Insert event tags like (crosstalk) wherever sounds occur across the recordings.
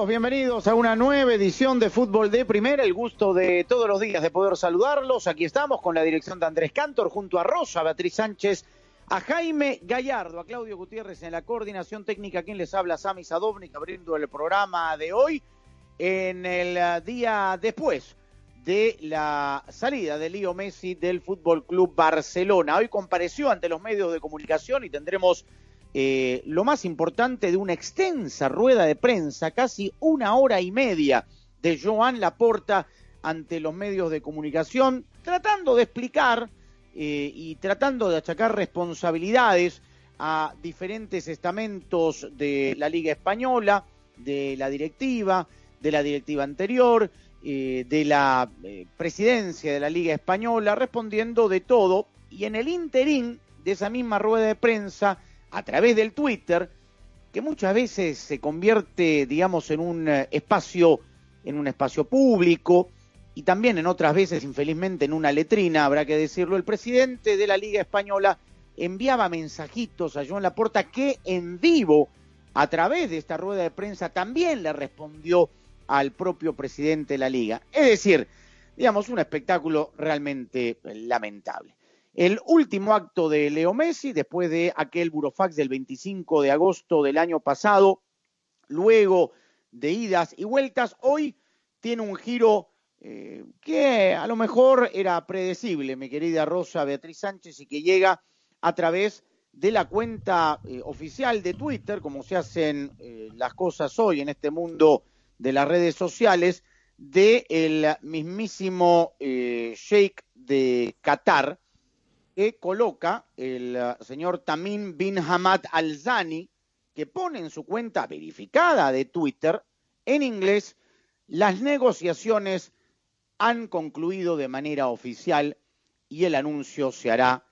Saludos, bienvenidos a una nueva edición de Fútbol de Primera. El gusto de todos los días de poder saludarlos. Aquí estamos con la dirección de Andrés Cantor, junto a Rosa, Beatriz Sánchez, a Jaime Gallardo, a Claudio Gutiérrez en la coordinación técnica, quien les habla, Sami Sadovnik, abriendo el programa de hoy en el día después de la salida de Leo Messi del Fútbol Club Barcelona. Hoy compareció ante los medios de comunicación y tendremos eh, lo más importante de una extensa rueda de prensa, casi una hora y media de Joan Laporta ante los medios de comunicación, tratando de explicar eh, y tratando de achacar responsabilidades a diferentes estamentos de la Liga Española, de la directiva, de la directiva anterior, eh, de la presidencia de la Liga Española, respondiendo de todo, y en el interín de esa misma rueda de prensa, a través del Twitter, que muchas veces se convierte, digamos, en un eh, espacio, en un espacio público, y también en otras veces, infelizmente, en una letrina, habrá que decirlo, el presidente de la Liga Española enviaba mensajitos a Joan Laporta que en vivo, a través de esta rueda de prensa, también le respondió al propio presidente de la Liga. Es decir, digamos, un espectáculo realmente lamentable. El último acto de Leo Messi, después de aquel burofax del 25 de agosto del año pasado, luego de idas y vueltas, hoy tiene un giro eh, que a lo mejor era predecible, mi querida Rosa Beatriz Sánchez, y que llega a través de la cuenta eh, oficial de Twitter, como se hacen eh, las cosas hoy en este mundo de las redes sociales, del el mismísimo eh, Sheikh de Qatar, que coloca el uh, señor Tamim bin Hamad Al-Zani, que pone en su cuenta verificada de Twitter, en inglés, las negociaciones han concluido de manera oficial y el anuncio se hará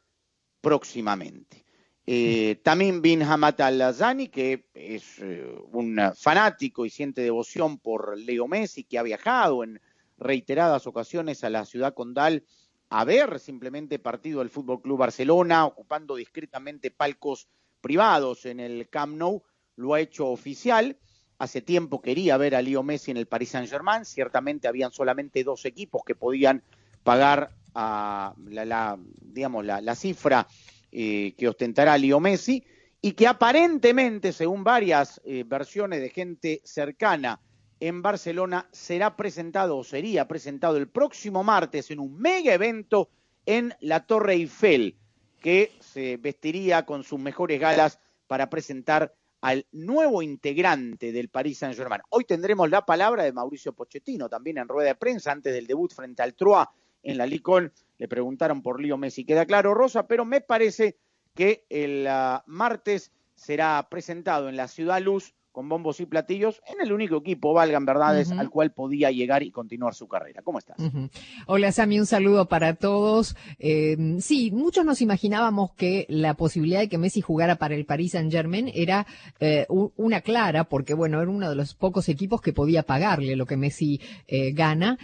próximamente. Eh, Tamim bin Hamad Al-Zani, que es eh, un fanático y siente devoción por Leo Messi, que ha viajado en reiteradas ocasiones a la ciudad condal a ver simplemente partido del Fútbol Club Barcelona, ocupando discretamente palcos privados en el Camp Nou, lo ha hecho oficial. Hace tiempo quería ver a Leo Messi en el Paris Saint-Germain. Ciertamente habían solamente dos equipos que podían pagar a la, la, la cifra eh, que ostentará Leo Messi y que aparentemente, según varias eh, versiones de gente cercana en Barcelona será presentado o sería presentado el próximo martes en un mega evento en la Torre Eiffel, que se vestiría con sus mejores galas para presentar al nuevo integrante del Paris Saint-Germain. Hoy tendremos la palabra de Mauricio Pochettino, también en rueda de prensa, antes del debut frente al Troyes en la Ligue Le preguntaron por Lío Messi, queda claro, Rosa, pero me parece que el uh, martes será presentado en la Ciudad Luz con bombos y platillos en el único equipo, valgan verdades, uh -huh. al cual podía llegar y continuar su carrera. ¿Cómo estás? Uh -huh. Hola Sami, un saludo para todos. Eh, sí, muchos nos imaginábamos que la posibilidad de que Messi jugara para el Paris Saint Germain era eh, una clara, porque bueno, era uno de los pocos equipos que podía pagarle lo que Messi eh, gana,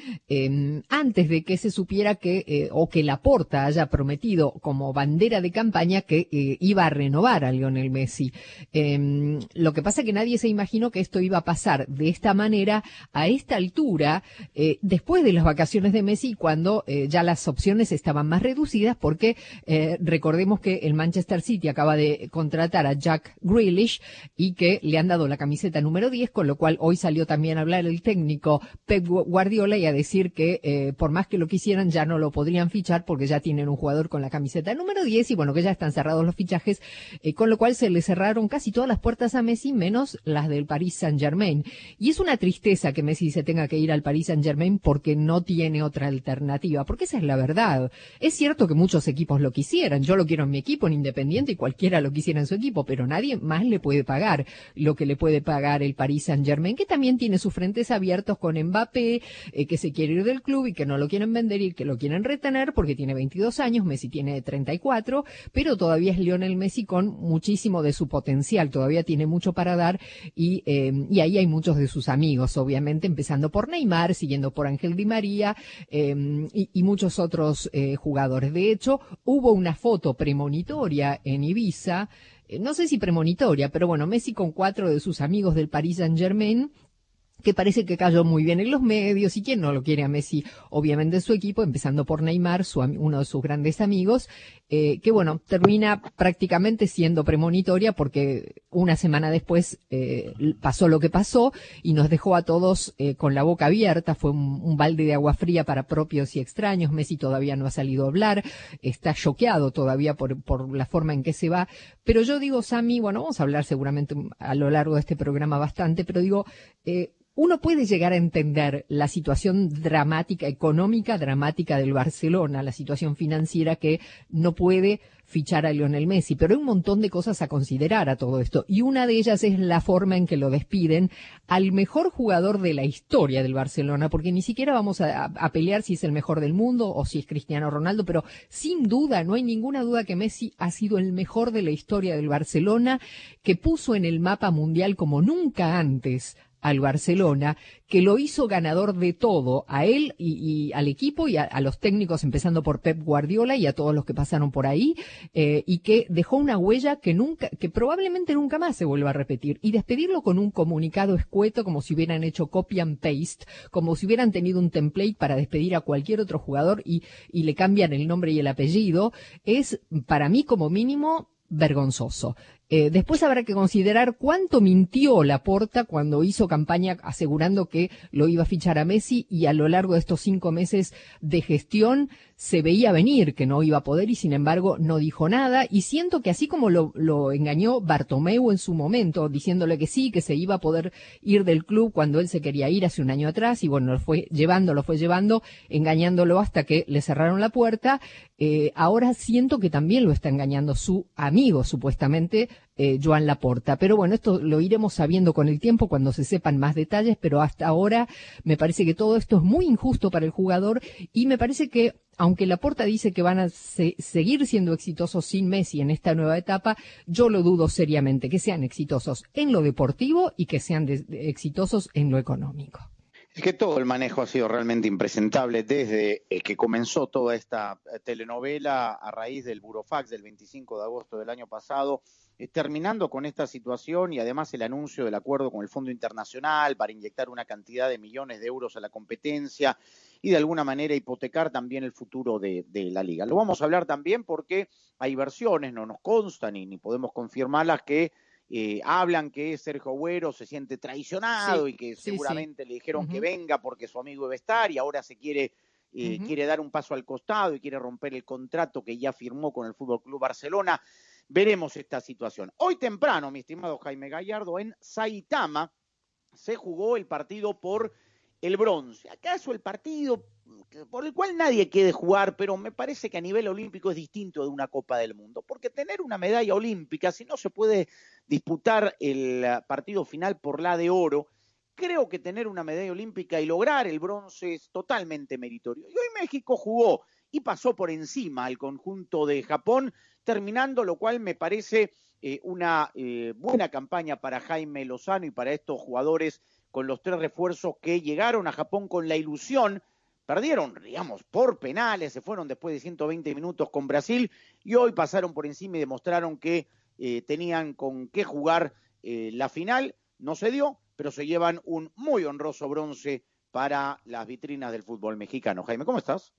antes de que se supiera que, eh, o que Laporta haya prometido como bandera de campaña que iba a renovar a Lionel Messi. lo que pasa es que nadie se se imaginó que esto iba a pasar de esta manera, a esta altura, eh, después de las vacaciones de Messi, cuando eh, ya las opciones estaban más reducidas, porque eh, recordemos que el Manchester City acaba de contratar a Jack Grealish y que le han dado la camiseta número 10, con lo cual hoy salió también a hablar el técnico Pep Guardiola y a decir que por más que lo quisieran ya no lo podrían fichar porque ya tienen un jugador con la camiseta número 10 y bueno, que ya están cerrados los fichajes, con lo cual se le cerraron casi todas las puertas a Messi menos las del Paris Saint Germain. Y es una tristeza que Messi se tenga que ir al Paris Saint Germain porque no tiene otra alternativa, porque esa es la verdad. Es cierto que muchos equipos lo quisieran, yo lo quiero en mi equipo, en Independiente, y cualquiera lo quisiera en su equipo, pero nadie más le puede pagar lo que le puede pagar el Paris Saint Germain, que también tiene sus frentes abiertos con Mbappé, eh, que se quiere ir del club y que no lo quieren vender y que lo quieren retener porque tiene 22 años, Messi tiene 34, pero todavía es Lionel Messi con muchísimo de su potencial, todavía tiene mucho para dar y, eh, y ahí hay muchos de sus amigos, obviamente, empezando por Neymar, siguiendo por Ángel Di María eh, y, muchos otros eh, jugadores. De hecho, hubo una foto premonitoria en Ibiza, no sé si premonitoria, pero bueno, Messi con cuatro de sus amigos del Paris Saint Germain que parece que cayó muy bien en los medios y quien no lo quiere a Messi, obviamente en su equipo, empezando por Neymar, uno de sus grandes amigos, eh, que bueno, termina prácticamente siendo premonitoria porque una semana después eh, pasó lo que pasó y nos dejó a todos eh, con la boca abierta, fue un, balde de agua fría para propios y extraños, Messi todavía no ha salido a hablar, está choqueado todavía por, por la forma en que se va, pero yo digo, Sami, bueno, vamos a hablar seguramente a lo largo de este programa bastante, pero digo, uno puede llegar a entender la situación dramática, económica dramática del Barcelona, la situación financiera que no puede fichar a Lionel Messi, pero hay un montón de cosas a considerar a todo esto. Y una de ellas es la forma en que lo despiden al mejor jugador de la historia del Barcelona, porque ni siquiera vamos a, a, pelear si es el mejor del mundo o si es Cristiano Ronaldo, pero sin duda, no hay ninguna duda que Messi ha sido el mejor de la historia del Barcelona, que puso en el mapa mundial como nunca antes al Barcelona, que lo hizo ganador de todo, a él y, al equipo y a, los técnicos, empezando por Pep Guardiola y a todos los que pasaron por ahí, eh, y que dejó una huella que nunca, que probablemente nunca más se vuelva a repetir. Y despedirlo con un comunicado escueto, como si hubieran hecho copy and paste, como si hubieran tenido un template para despedir a cualquier otro jugador y, y le cambian el nombre y el apellido, es para mí como mínimo vergonzoso. Eh, después habrá que considerar cuánto mintió Laporta cuando hizo campaña asegurando que lo iba a fichar a Messi y a lo largo de estos cinco meses de gestión se veía venir que no iba a poder y sin embargo no dijo nada. Y siento que así como lo, engañó Bartomeu en su momento diciéndole que sí, que se iba a poder ir del club cuando él se quería ir hace un año atrás y bueno, lo fue llevando, lo fue llevando, engañándolo hasta que le cerraron la puerta, eh, ahora siento que también lo está engañando su amigo supuestamente eh, Joan Laporta. Pero bueno, esto lo iremos sabiendo con el tiempo cuando se sepan más detalles, pero hasta ahora me parece que todo esto es muy injusto para el jugador y me parece que aunque Laporta dice que van a seguir siendo exitosos sin Messi en esta nueva etapa, yo lo dudo seriamente, que sean exitosos en lo deportivo y que sean exitosos en lo económico. Es que todo el manejo ha sido realmente impresentable desde eh, que comenzó toda esta eh, telenovela a raíz del Burofax del 25 de agosto del año pasado, terminando con esta situación y además el anuncio del acuerdo con el Fondo Internacional para inyectar una cantidad de millones de euros a la competencia y de alguna manera hipotecar también el futuro de, la liga. Lo vamos a hablar también porque hay versiones, no nos constan y ni podemos confirmarlas que eh, hablan que Sergio Agüero se siente traicionado y que seguramente le dijeron que venga porque su amigo debe estar y ahora se quiere, eh, quiere dar un paso al costado y quiere romper el contrato que ya firmó con el Fútbol Club Barcelona. Veremos esta situación. Hoy temprano, mi estimado Jaime Gallardo, en Saitama se jugó el partido por el bronce. ¿Acaso el partido por el cual nadie quiere jugar, pero me parece que a nivel olímpico es distinto de una Copa del Mundo, porque tener una medalla olímpica, si no se puede disputar el ah, partido final por la de oro, creo que tener una medalla olímpica y lograr el bronce es totalmente meritorio. Y hoy México jugó y pasó por encima al conjunto de Japón, terminando, lo cual me parece eh, una eh, buena campaña para Jaime Lozano y para estos jugadores con los tres refuerzos que llegaron a Japón con la ilusión Perdieron, digamos, por penales, se fueron después de 120 minutos con Brasil y hoy pasaron por encima y demostraron que eh, tenían con qué jugar la final. no se dio, pero se llevan un muy honroso bronce para las vitrinas del fútbol mexicano. Jaime, ¿cómo estás?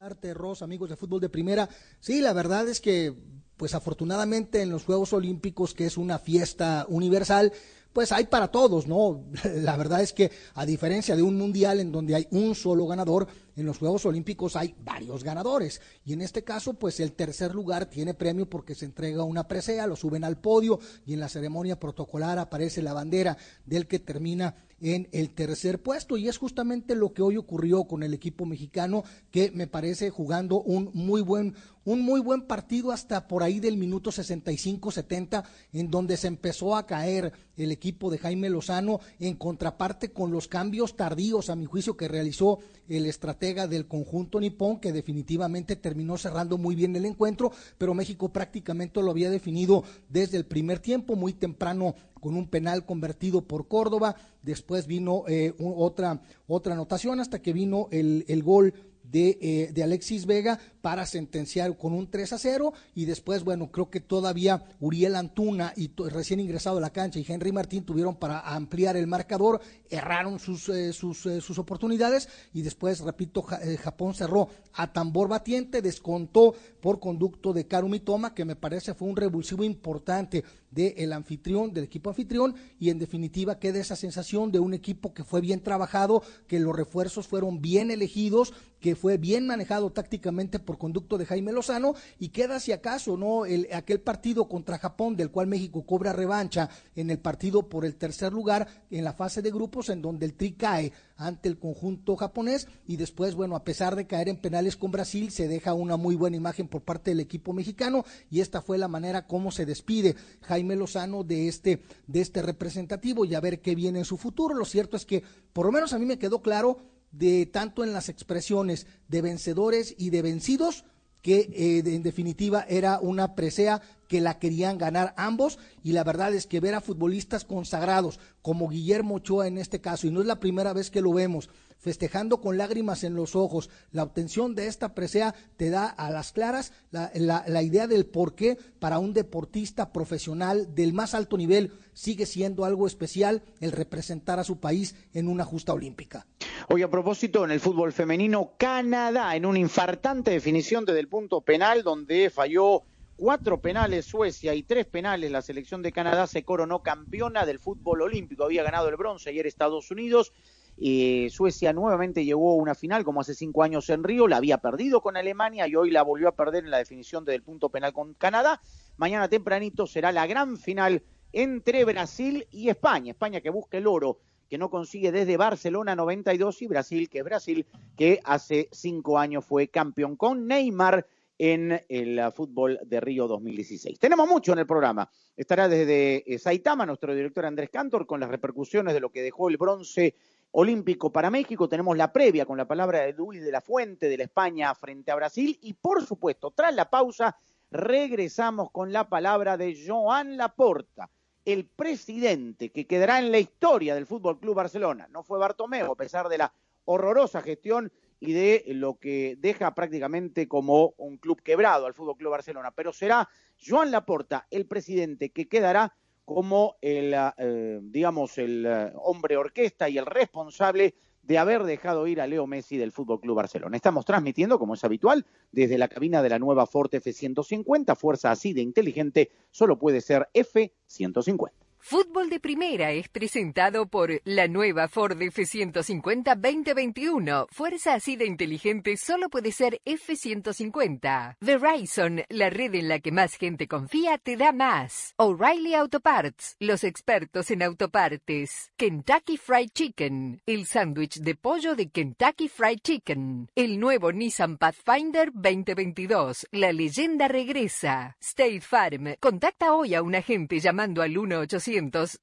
Arte Rosa, amigos de fútbol de primera. Sí, la verdad es que, pues afortunadamente en los Juegos Olímpicos, que es una fiesta universal, pues hay para todos, ¿no? (laughs) La verdad es que a diferencia de un mundial en donde hay un solo ganador, en los Juegos Olímpicos hay varios ganadores. Y en este caso, pues el tercer lugar tiene premio porque se entrega una presea, lo suben al podio y en la ceremonia protocolar aparece la bandera del que termina en el tercer puesto. Y es justamente lo que hoy ocurrió con el equipo mexicano, que me parece jugando un muy buen, un muy buen partido hasta por ahí del minuto 65-70, en donde se empezó a caer el equipo de Jaime Lozano, en contraparte con los cambios tardíos, a mi juicio, que realizó el estratega del conjunto nipón, que definitivamente terminó cerrando muy bien el encuentro, pero México prácticamente lo había definido desde el primer tiempo, muy temprano con un penal convertido por Córdoba, después vino eh, otra, otra anotación hasta que vino el, el gol de, eh, de, Alexis Vega para sentenciar con un 3 a 0 y después, bueno, creo que todavía Uriel Antuna y recién ingresado a la cancha y Henry Martín tuvieron para ampliar el marcador, erraron sus, eh, sus, eh, oportunidades. Y después, repito, Japón cerró a tambor batiente, descontó por conducto de Karumi Toma, que me parece fue un revulsivo importante del anfitrión, del equipo anfitrión, y en definitiva queda esa sensación de un equipo que fue bien trabajado, que los refuerzos fueron bien elegidos, que fue bien manejado tácticamente por conducto de Jaime Lozano, y queda si acaso, ¿no? El, aquel partido contra Japón, del cual México cobra revancha en el partido por el tercer lugar en la fase de grupos, en donde el Tri cae ante el conjunto japonés, y después, bueno, a pesar de caer en penales con Brasil, se deja una muy buena imagen por parte del equipo mexicano, y esta fue la manera como se despide Jaime Lozano de este, de este representativo y a ver qué viene en su futuro. Lo cierto es que, por lo menos a mí me quedó claro, de tanto en las expresiones de vencedores y de vencidos, que eh, en definitiva era una presea que la querían ganar ambos y la verdad es que ver a futbolistas consagrados como Guillermo Ochoa en este caso, y no es la primera vez que lo vemos, festejando con lágrimas en los ojos. La obtención de esta presea te da a las claras la, la, idea del por qué para un deportista profesional del más alto nivel sigue siendo algo especial el representar a su país en una justa olímpica. Hoy a propósito, en el fútbol femenino, Canadá en una infartante definición desde el punto penal donde falló cuatro penales Suecia y tres penales la selección de Canadá se coronó campeona del fútbol olímpico. Había ganado el bronce ayer Estados Unidos eh, Suecia nuevamente llegó a una final como hace cinco años en Río, la había perdido con Alemania y hoy la volvió a perder en la definición del punto penal con Canadá. Mañana tempranito será la gran final entre Brasil y España. España que busca el oro que no consigue desde Barcelona 92 y Brasil, que es Brasil, que hace cinco años fue campeón con Neymar en el fútbol de Río 2016. Tenemos mucho en el programa. Estará desde eh, Saitama nuestro director Andrés Cantor con las repercusiones de lo que dejó el bronce olímpico para México. Tenemos la previa con la palabra de Luis de la Fuente de la España frente a Brasil. Y por supuesto, tras la pausa, regresamos con la palabra de Joan Laporta, el presidente que quedará en la historia del Fútbol Club Barcelona. No fue Bartomeu, a pesar de la horrorosa gestión y de lo que deja prácticamente como un club quebrado al Fútbol Club Barcelona, pero será Joan Laporta el presidente que quedará como el, eh, digamos, el eh, hombre orquesta y el responsable de haber dejado ir a Leo Messi del Fútbol Club Barcelona. Estamos transmitiendo, como es habitual, desde la cabina de la nueva Ford F-150. Fuerza así de inteligente solo puede ser F-150. Fútbol de Primera es presentado por la nueva Ford F150 2021. Fuerza así de inteligente solo puede ser F150. Verizon, la red en la que más gente confía, te da más. O'Reilly Auto Parts, los expertos en autopartes. Kentucky Fried Chicken, el sándwich de pollo de Kentucky Fried Chicken. El nuevo Nissan Pathfinder 2022. La leyenda regresa. State Farm, contacta hoy a un agente llamando al 1800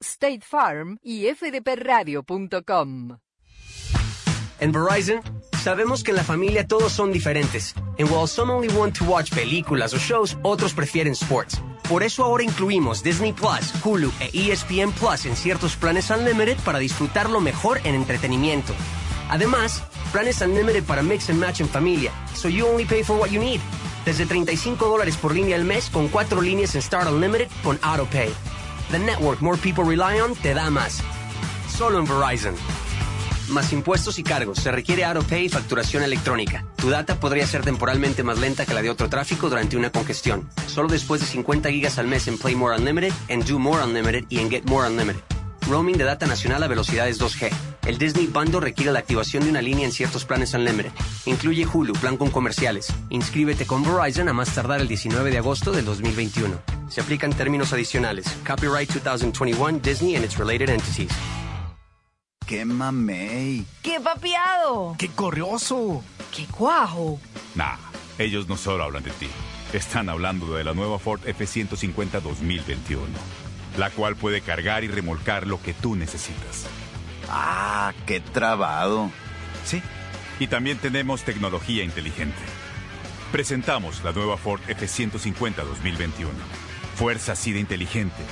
State Farm y fdpradio.com. En Verizon, sabemos que en la familia todos son diferentes. And while some only want to watch películas o shows, otros prefieren sports. Por eso ahora incluimos Disney Plus, Hulu e ESPN Plus en ciertos planes Unlimited para disfrutarlo mejor en entretenimiento. Además, planes Unlimited para mix and match en familia, so you only pay for what you need. Desde 35 dólares por línea al mes con cuatro líneas en Start Unlimited con AutoPay. The network more people rely on te da más. Solo en Verizon. Más impuestos y cargos. Se requiere AutoPay y facturación electrónica. Tu data podría ser temporalmente más lenta que la de otro tráfico durante una congestión. Solo después de 50 gigas al mes en Play More Unlimited, en Do More Unlimited y en Get More Unlimited. Roaming de data nacional a velocidades 2G. El Disney Bundle requiere la activación de una línea en ciertos planes Unlimited. Incluye Hulu, plan con comerciales. Inscríbete con Verizon a más tardar el 19 de agosto del 2021. Se aplican términos adicionales. Copyright 2021 Disney and its related entities. ¡Qué mamey! ¡Qué papiado! ¡Qué corrioso! ¡Qué cuajo! Nah, ellos no solo hablan de ti. Están hablando de la nueva Ford F-150 2021, la cual puede cargar y remolcar lo que tú necesitas. ¡Ah, qué trabado! Sí, y también tenemos tecnología inteligente. Presentamos la nueva Ford F-150 2021. Fuerza así de inteligente.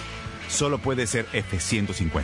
Solo puede ser F-150.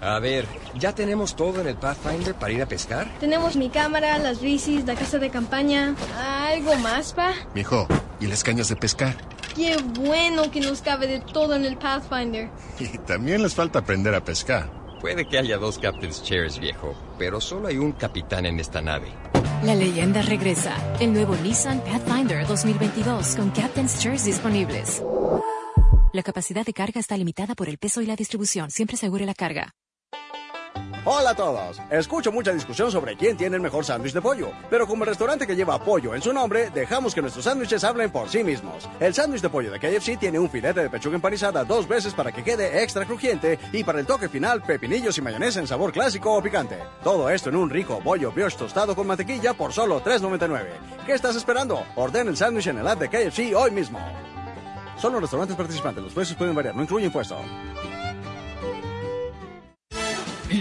A ver, ¿ya tenemos todo en el Pathfinder para ir a pescar? Tenemos mi cámara, las bicis, la casa de campaña. ¿Algo más, pa? Mijo, ¿y las cañas de pescar? Qué bueno que nos cabe de todo en el Pathfinder. (laughs) Y también les falta aprender a pescar. Puede que haya dos Captain's Chairs, viejo, pero solo hay un capitán en esta nave. La leyenda regresa. El nuevo Nissan Pathfinder 2022 con Captain's Chairs disponibles. La capacidad de carga está limitada por el peso y la distribución. Siempre asegure la carga. Hola a todos. Escucho mucha discusión sobre quién tiene el mejor sándwich de pollo, pero como el restaurante que lleva pollo en su nombre, dejamos que nuestros sándwiches hablen por sí mismos. El sándwich de pollo de KFC tiene un filete de pechuga empanizada dos veces para que quede extra crujiente y para el toque final pepinillos y mayonesa en sabor clásico o picante. Todo esto en un rico bollo brioche tostado con mantequilla por solo $3.99. ¿Qué estás esperando? Orden el sándwich en el app de KFC hoy mismo. Solo restaurantes participantes, los precios pueden variar, no incluye impuesto.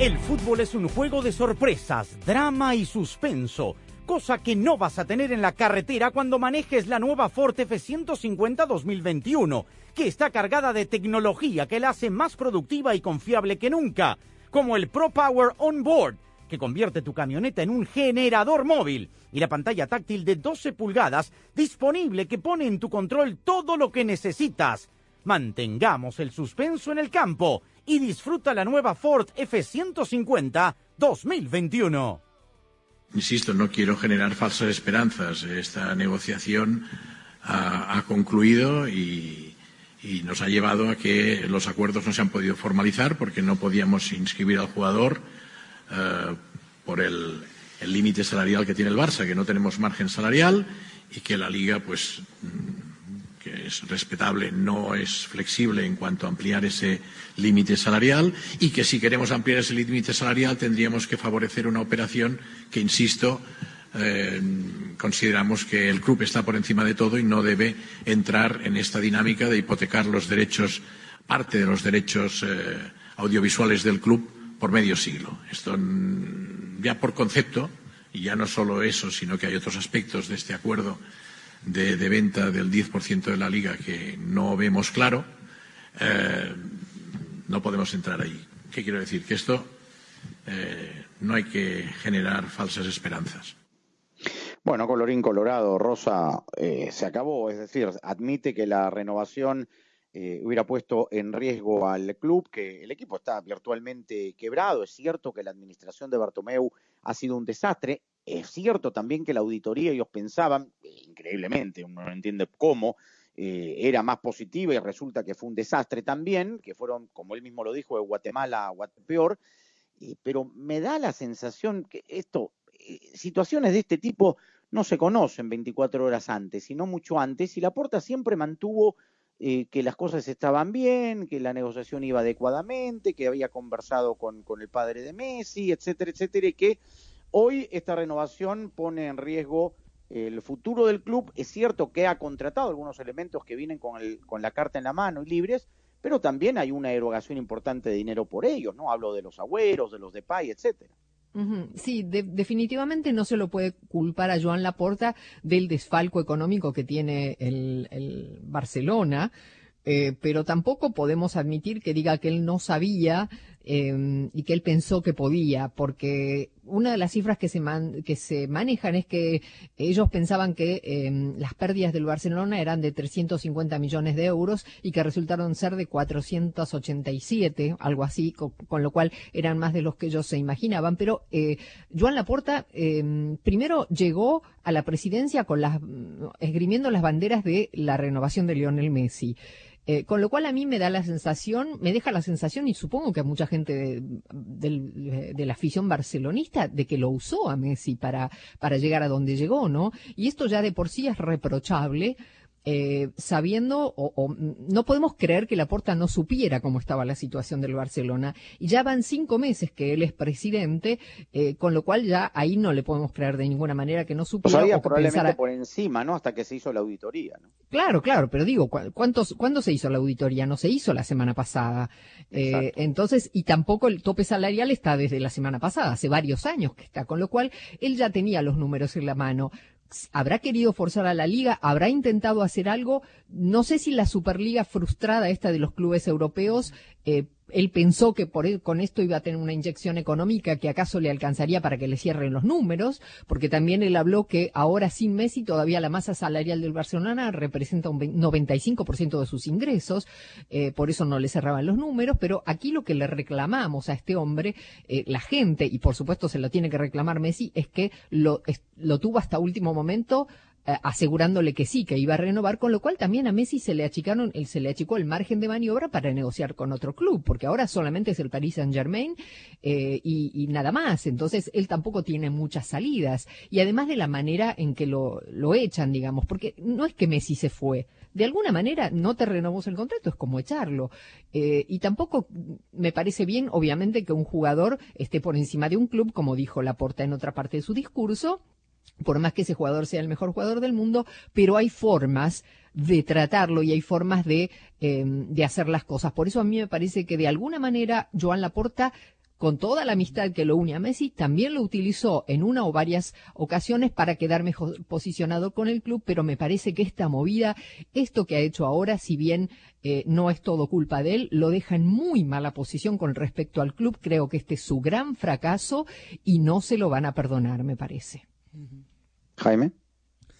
El fútbol es un juego de sorpresas, drama y suspenso, cosa que no vas a tener en la carretera cuando manejes la nueva Ford F150 2021, que está cargada de tecnología que la hace más productiva y confiable que nunca, como el Pro Power On Board que convierte tu camioneta en un generador móvil y la pantalla táctil de 12 pulgadas disponible que pone en tu control todo lo que necesitas. Mantengamos el suspenso en el campo y disfruta la nueva Ford F150 2021. Insisto, no quiero generar falsas esperanzas. Esta negociación ha, concluido y, nos ha llevado a que los acuerdos no se han podido formalizar porque no podíamos inscribir al jugador Uh, por el límite salarial que tiene el Barça, que no tenemos margen salarial y que la Liga, pues, que es respetable, no es flexible en cuanto a ampliar ese límite salarial y que si queremos ampliar ese límite salarial tendríamos que favorecer una operación que, insisto, eh, consideramos que el club está por encima de todo y no debe entrar en esta dinámica de hipotecar los derechos, parte de los derechos eh, audiovisuales del club por medio siglo. Esto mm, ya por concepto, y ya no solo eso, sino que hay otros aspectos de este acuerdo de, venta del 10% de la liga que no vemos claro, eh, no podemos entrar ahí. ¿Qué quiero decir? Que esto eh, no hay que generar falsas esperanzas. Bueno, colorín colorado, Rosa, eh, se acabó, es decir, admite que la renovación eh, hubiera puesto en riesgo al club, que el equipo está virtualmente quebrado. Es cierto que la administración de Bartomeu ha sido un desastre. Es cierto también que la auditoría, ellos pensaban, eh, increíblemente, uno no entiende cómo, eh, era más positiva y resulta que fue un desastre también, que fueron, como él mismo lo dijo, de Guatemala a Guatepeor. Eh, pero me da la sensación que esto, situaciones de este tipo no se conocen 24 horas antes, sino mucho antes, y la Porta siempre mantuvo eh, que las cosas estaban bien, que la negociación iba adecuadamente, que había conversado con, con el padre de Messi, etcétera, etcétera, y que hoy esta renovación pone en riesgo el futuro del club. Es cierto que ha contratado algunos elementos que vienen con, el, con la carta en la mano y libres, pero también hay una erogación importante de dinero por ellos, ¿no? Hablo de los agüeros, de los de Pay, etcétera. Sí, de- definitivamente no se lo puede culpar a Joan Laporta del desfalco económico que tiene el, el Barcelona, eh, pero tampoco podemos admitir que diga que él no sabía eh, y que él pensó que podía, porque una de las cifras que se, man- que se manejan es que ellos pensaban que eh, las pérdidas del Barcelona eran de 350 millones de euros y que resultaron ser de 487, algo así, con, con lo cual eran más de los que ellos se imaginaban. Pero eh, Joan Laporta eh, primero llegó a la presidencia con las esgrimiendo las banderas de la renovación de Lionel Messi. Eh, con lo cual a mí me da la sensación, me deja la sensación, y supongo que a mucha gente de, del- de la afición barcelonista, de que lo usó a Messi para, para llegar a donde llegó, ¿no? Y esto ya de por sí es reprochable, eh, sabiendo, o, o, no podemos creer que Laporta no supiera cómo estaba la situación del Barcelona. Y ya van cinco meses que él es presidente, eh, con lo cual ya ahí no le podemos creer de ninguna manera que no supiera sabía o que probablemente pensara- por encima, ¿no? Hasta que se hizo la auditoría, ¿no? Claro, claro, pero digo, ¿cu- ¿cuántos, ¿cuándo se hizo la auditoría? No se hizo la semana pasada. Eh, entonces, y tampoco el tope salarial está desde la semana pasada, hace varios años que está, con lo cual él ya tenía los números en la mano. ¿Habrá querido forzar a la liga? ¿Habrá intentado hacer algo? No sé si la Superliga frustrada esta de los clubes europeos, eh, él pensó que por él- con esto iba a tener una inyección económica que acaso le alcanzaría para que le cierren los números, porque también él habló que ahora sin Messi todavía la masa salarial del Barcelona representa un vein- 95% de sus ingresos, eh, por eso no le cerraban los números, pero aquí lo que le reclamamos a este hombre, eh, la gente, y por supuesto se lo tiene que reclamar Messi, es que lo, tuvo hasta último momento asegurándole que sí, que iba a renovar, con lo cual también a Messi se le achicaron, se le achicó el margen de maniobra para negociar con otro club, porque ahora solamente es el Paris Saint Germain y, y nada más. Entonces él tampoco tiene muchas salidas. Y además de la manera en que lo, lo echan, digamos, porque no es que Messi se fue. De alguna manera no te renovamos el contrato, es como echarlo. Eh, y tampoco me parece bien, obviamente, que un jugador esté por encima de un club, como dijo Laporta en otra parte de su discurso, por más que ese jugador sea el mejor jugador del mundo, pero hay formas de tratarlo y hay formas de, eh, de hacer las cosas. Por eso a mí me parece que de alguna manera Joan Laporta con toda la amistad que lo une a Messi, también lo utilizó en una o varias ocasiones para quedar mejor posicionado con el club, pero me parece que esta movida, esto que ha hecho ahora, si bien eh, no es todo culpa de él, lo deja en muy mala posición con respecto al club. Creo que este es su gran fracaso y no se lo van a perdonar, me parece. Jaime.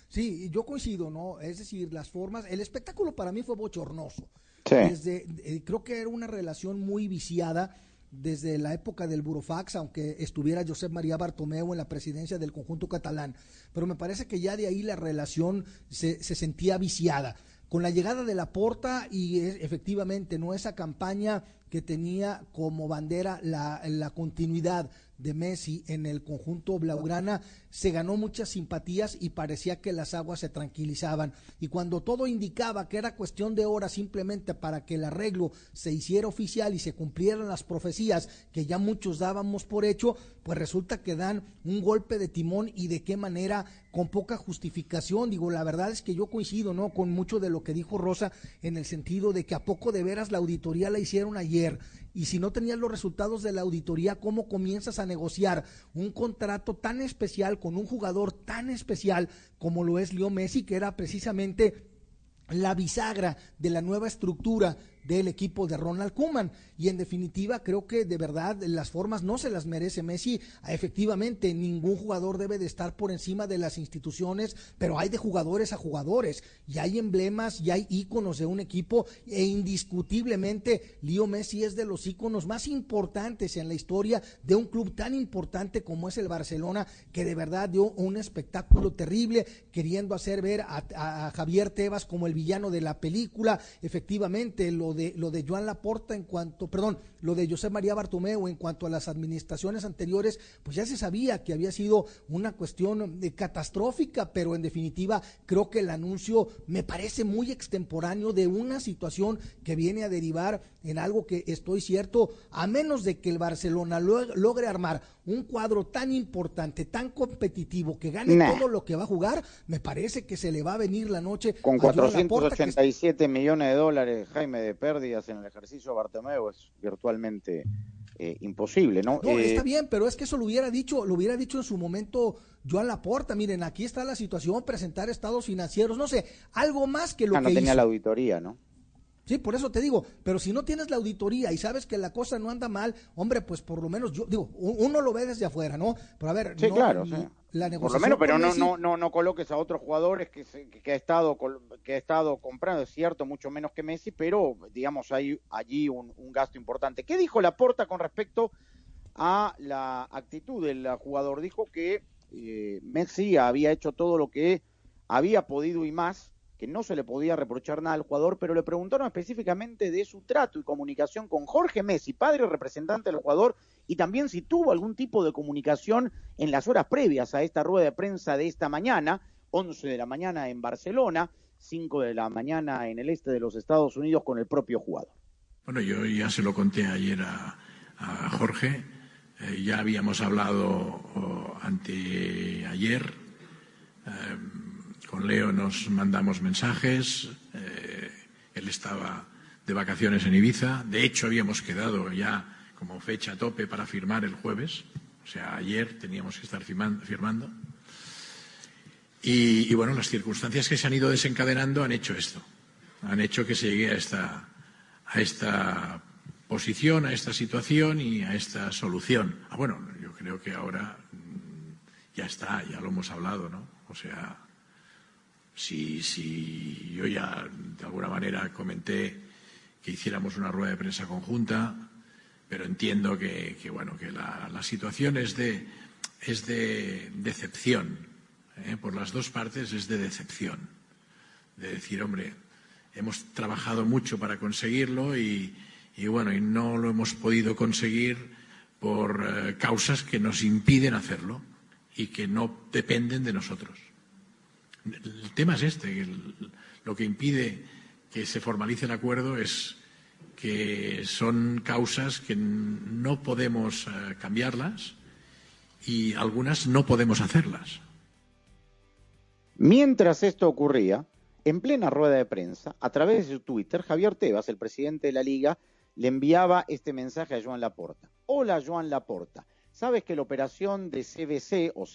Sí, yo coincido, ¿no? Es decir, las formas, el espectáculo para mí fue bochornoso. Sí. Desde, eh, creo que era una relación muy viciada desde la época del Burofax, aunque estuviera Josep María Bartomeu en la presidencia del conjunto catalán. Pero me parece que ya de ahí la relación se, se sentía viciada. Con la llegada de la Porta y eh, efectivamente, ¿no? Esa campaña que tenía como bandera la, continuidad de Messi en el conjunto blaugrana se ganó muchas simpatías y parecía que las aguas se tranquilizaban y cuando todo indicaba que era cuestión de horas simplemente para que el arreglo se hiciera oficial y se cumplieran las profecías que ya muchos dábamos por hecho, pues resulta que dan un golpe de timón y de qué manera con poca justificación. Digo, la verdad es que yo coincido, ¿no? Con mucho de lo que dijo Rosa en el sentido de que a poco de veras la auditoría la hicieron ayer Y si no tenías los resultados de la auditoría, ¿cómo comienzas a negociar un contrato tan especial con un jugador tan especial como lo es Leo Messi, que era precisamente la bisagra de la nueva estructura del equipo de Ronald Koeman. Y en definitiva, creo que de verdad las formas no se las merece Messi. Efectivamente, ningún jugador debe de estar por encima de las instituciones, pero hay de jugadores a jugadores y hay emblemas y hay íconos de un equipo e indiscutiblemente Leo Messi es de los íconos más importantes en la historia de un club tan importante como es el Barcelona, que de verdad dio un espectáculo terrible, queriendo hacer ver a, a Javier Tebas como el villano de la película. Efectivamente, lo lo de Joan Laporta en cuanto, perdón, lo de José María Bartomeu en cuanto a las administraciones anteriores, pues ya se sabía que había sido una cuestión eh, catastrófica, pero en definitiva creo que el anuncio me parece muy extemporáneo de una situación que viene a derivar en algo que estoy cierto, a menos de que el Barcelona logre armar un cuadro tan importante, tan competitivo, que gane Nah. todo lo que va a jugar, me parece que se le va a venir la noche Con a Joan Laporta, que 487 millones de dólares, Jaime, de pérdidas en el ejercicio Bartomeu es virtualmente eh, imposible, ¿no? No, Eh, está bien, pero es que eso lo hubiera dicho, lo hubiera dicho en su momento Joan Laporta. Miren, aquí está la situación, presentar estados financieros, no sé, algo más que lo ah, no que tenía hizo. la auditoría, ¿no? Sí, por eso te digo, pero si no tienes la auditoría y sabes que la cosa no anda mal, hombre, pues por lo menos yo digo, uno lo ve desde afuera, ¿no? Pero a ver, Sí, no, claro, sí. la Por negociación lo menos, pero no, Messi- no, no, no coloques a otros jugadores que, se- que ha estado que ha estado comprando, es cierto, mucho menos que Messi, pero digamos hay allí un, un gasto importante. ¿Qué dijo Laporta con respecto a la actitud del jugador? Dijo que eh, Messi había hecho todo lo que había podido y más, que no se le podía reprochar nada al jugador, pero le preguntaron específicamente de su trato y comunicación con Jorge Messi, padre representante del jugador, y también si tuvo algún tipo de comunicación en las horas previas a esta rueda de prensa de esta mañana, 11 de la mañana en Barcelona, 5 de la mañana en el este de los Estados Unidos con el propio jugador. Bueno, yo ya se lo conté ayer a, a Jorge. Eh, ya habíamos hablado oh, anteayer. Eh, con Leo nos mandamos mensajes. Eh, él estaba de vacaciones en Ibiza. De hecho, habíamos quedado ya como fecha tope para firmar el jueves. O sea, ayer teníamos que estar firman- firmando. Y, y, bueno, las circunstancias que se han ido desencadenando han hecho esto. Han hecho que se llegue a esta, a esta posición, a esta situación y a esta solución. Ah, bueno, yo creo que ahora mm, ya está, ya lo hemos hablado, ¿no? O sea, si, si yo ya de alguna manera comenté que hiciéramos una rueda de prensa conjunta, pero entiendo que, bueno, que la, la situación es de, es de decepción. ¿eh? Por las dos partes es de decepción. De decir, hombre, hemos trabajado mucho para conseguirlo y, y, bueno, y no lo hemos podido conseguir por eh, causas que nos impiden hacerlo y que no dependen de nosotros. El tema es este, que lo que impide que se formalice el acuerdo es que son causas que no podemos eh, cambiarlas y algunas no podemos hacerlas. Mientras esto ocurría, en plena rueda de prensa, a través de su Twitter, Javier Tebas, el presidente de la liga, le enviaba este mensaje a Joan Laporta. Hola Joan Laporta, sabes que la operación de CBC o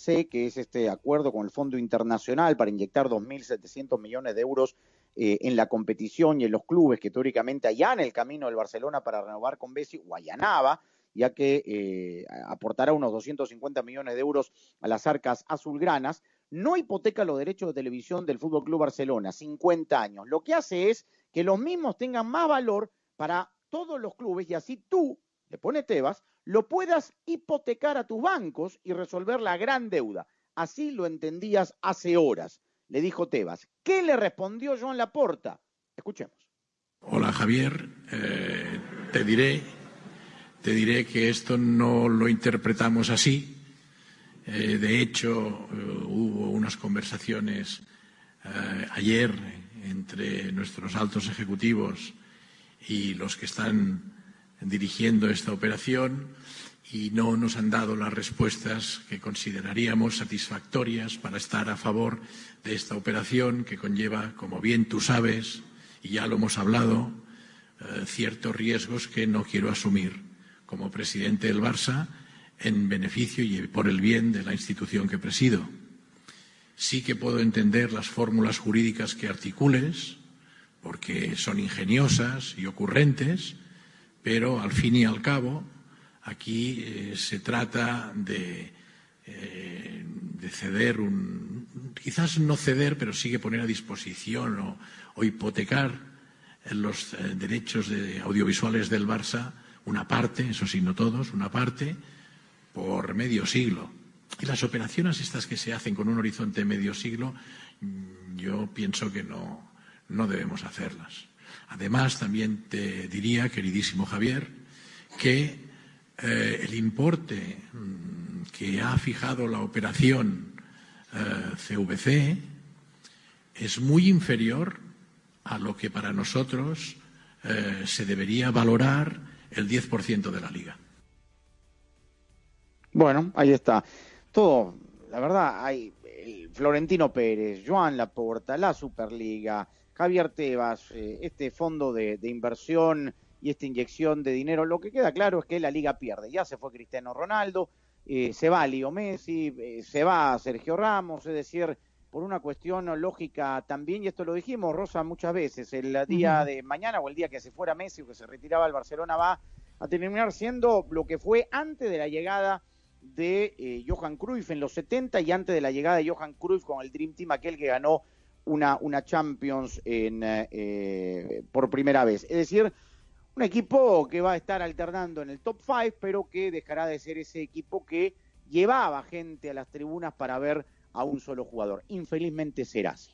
CVC, que es este acuerdo con el Fondo Internacional para inyectar 2.700 millones de euros eh, en la competición y en los clubes que teóricamente allanan el camino del Barcelona para renovar con Messi, o allanaba, ya que eh, aportará unos 250 millones de euros a las arcas azulgranas, no hipoteca los derechos de televisión del Fútbol Club Barcelona, 50 años. Lo que hace es que los mismos tengan más valor para todos los clubes y así tú, le pone Tebas, lo puedas hipotecar a tus bancos y resolver la gran deuda. Así lo entendías hace horas, le dijo Tebas. ¿Qué le respondió Joan Laporta? Escuchemos. Hola Javier, Eh, te diré, te diré que esto no lo interpretamos así. Eh, de hecho, eh, hubo unas conversaciones ayer entre nuestros altos ejecutivos y los que están dirigiendo esta operación y no nos han dado las respuestas que consideraríamos satisfactorias para estar a favor de esta operación que conlleva, como bien tú sabes, y ya lo hemos hablado, eh, ciertos riesgos que no quiero asumir como presidente del Barça en beneficio y por el bien de la institución que presido. Sí que puedo entender las fórmulas jurídicas que articules, porque son ingeniosas y ocurrentes, pero al fin y al cabo aquí eh, se trata de, eh, de, ceder un, quizás no ceder, pero sí que poner a disposición o, hipotecar los eh, derechos de audiovisuales del Barça, una parte, eso sí, no todos, una parte, por medio siglo. Y las operaciones estas que se hacen con un horizonte medio siglo, mm, yo pienso que no, no debemos hacerlas. Además, también te diría, queridísimo Javier, que eh, el importe mm, que ha fijado la operación eh, CVC es muy inferior a lo que para nosotros eh, se debería valorar el 10% de la liga. Bueno, ahí está. Todo, la verdad, hay Florentino Pérez, Joan Laporta, la Superliga, Javier Tebas, eh, este fondo de, de, inversión y esta inyección de dinero. Lo que queda claro es que la liga pierde. Ya se fue Cristiano Ronaldo, eh, se va Leo Messi, eh, se va Sergio Ramos, es decir, por una cuestión lógica también, y esto lo dijimos, Rosa, muchas veces, el día uh -huh. de mañana o el día que se fuera Messi o que se retiraba el Barcelona va a terminar siendo lo que fue antes de la llegada de Johan Cruyff en los 70 y antes de la llegada de Johan Cruyff con el Dream Team, aquel que ganó una, una Champions en, eh, por primera vez. Es decir, un equipo que va a estar alternando en el top 5, pero que dejará de ser ese equipo que llevaba gente a las tribunas para ver a un solo jugador. Infelizmente será así.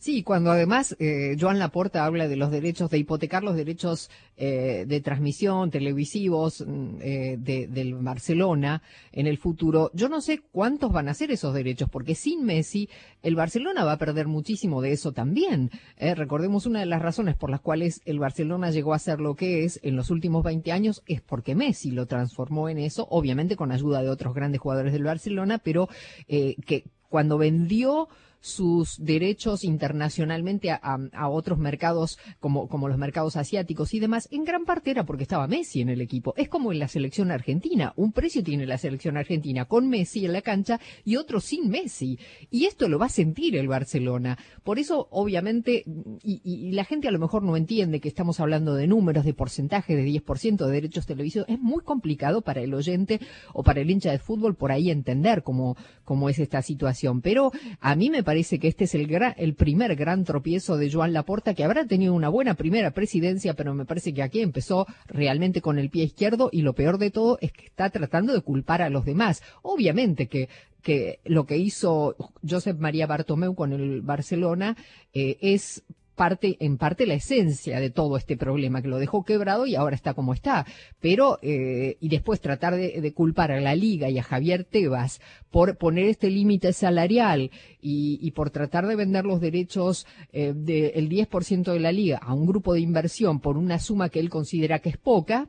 Sí, cuando además eh, Joan Laporta habla de los derechos, de hipotecar los derechos eh, de transmisión televisivos eh, de, del Barcelona en el futuro, yo no sé cuántos van a ser esos derechos, porque sin Messi el Barcelona va a perder muchísimo de eso también. Eh, recordemos una de las razones por las cuales el Barcelona llegó a ser lo que es en los últimos 20 años es porque Messi lo transformó en eso, obviamente con ayuda de otros grandes jugadores del Barcelona, pero eh, que cuando vendió sus derechos internacionalmente a, otros mercados como, como los mercados asiáticos y demás, en gran parte era porque estaba Messi en el equipo. Es como en la selección argentina. Un precio tiene la selección argentina con Messi en la cancha y otro sin Messi. Y esto lo va a sentir el Barcelona. Por eso, obviamente, y, y la gente a lo mejor no entiende que estamos hablando de números, de porcentaje, de 10% de derechos televisivos. Es muy complicado para el oyente o para el hincha de fútbol por ahí entender cómo, cómo es esta situación. Pero a mí me parece que este es el, gran, el primer gran tropiezo de Joan Laporta, que habrá tenido una buena primera presidencia, pero me parece que aquí empezó realmente con el pie izquierdo y lo peor de todo es que está tratando de culpar a los demás. Obviamente que que lo que hizo Josep María Bartomeu con el Barcelona eh, es parte, en parte la esencia de todo este problema, que lo dejó quebrado y ahora está como está. Pero, eh, y después tratar de, culpar a la Liga y a Javier Tebas por poner este límite salarial y, y, por tratar de vender los derechos eh, del 10% de la Liga a un grupo de inversión por una suma que él considera que es poca,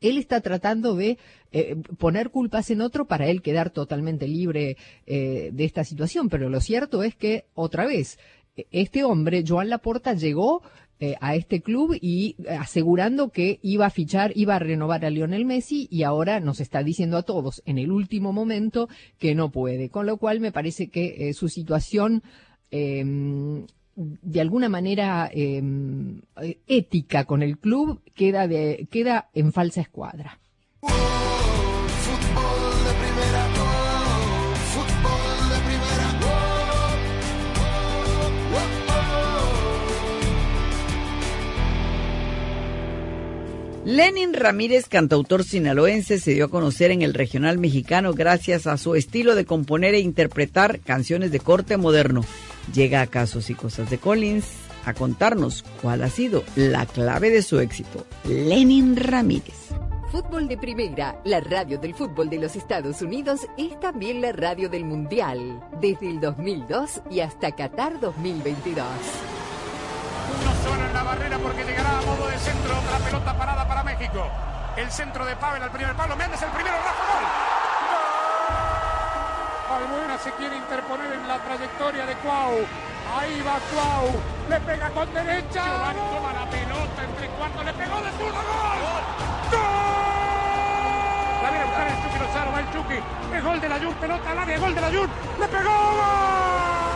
él está tratando de eh, poner culpas en otro para él quedar totalmente libre eh, de esta situación. Pero lo cierto es que, otra vez, este hombre, Joan Laporta, llegó eh, a este club y asegurando que iba a fichar, iba a renovar a Lionel Messi y ahora nos está diciendo a todos en el último momento que no puede. Con lo cual me parece que eh, su situación eh, de alguna manera eh, ética con el club queda, de, queda en falsa escuadra. Lenin Ramírez, cantautor sinaloense, se dio a conocer en el regional mexicano gracias a su estilo de componer e interpretar canciones de corte moderno. Llega a Casos y Cosas de Collins a contarnos cuál ha sido la clave de su éxito. Lenin Ramírez. Fútbol de Primera, la radio del fútbol de los Estados Unidos, es también la radio del Mundial, desde el 2002 y hasta Qatar 2022. Barrera porque llegará a modo de centro. La pelota parada para México. El centro de Pavel al primer palo. Méndez el primero. Rafa Gol. Albuena se quiere interponer en la trayectoria de Cuau. Ahí va Cuau. Le pega con derecha. Giovanni toma la pelota entre cuartos. Le pegó de zurdo. ¡Gol! ¡Gol! La viene a buscar el Chucky Lozano. Va el Chucky. Es gol de la Jun. Pelota al área. Gol de la Jun. ¡Le pegó! ¡Gol!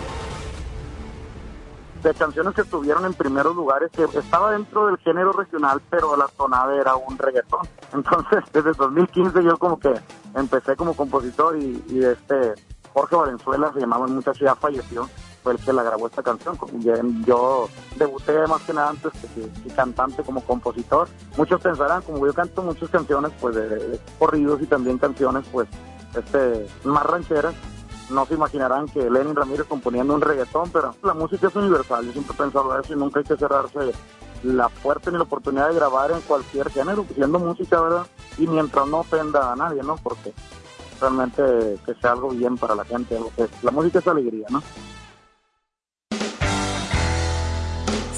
De canciones que estuvieron en primeros lugares, que estaba dentro del género regional, pero la tonada era un reggaetón. (laughs) Entonces, desde 2015 yo como que empecé como compositor y, este Jorge Valenzuela, se llamaba el muchacho, ya falleció, fue el que la grabó esta canción. Yo, debuté más que nada antes que, que- cantante como compositor. Muchos pensarán, como yo canto muchas canciones, pues de corridos y también canciones, pues, este, más rancheras, no se imaginarán que Lenin Ramírez componiendo un reggaetón, pero la música es universal, yo siempre he pensado eso y nunca hay que cerrarse la puerta ni la oportunidad de grabar en cualquier género, siendo música, ¿verdad? Y mientras no ofenda a nadie, ¿no? Porque realmente que sea algo bien para la gente, la música es alegría, ¿no?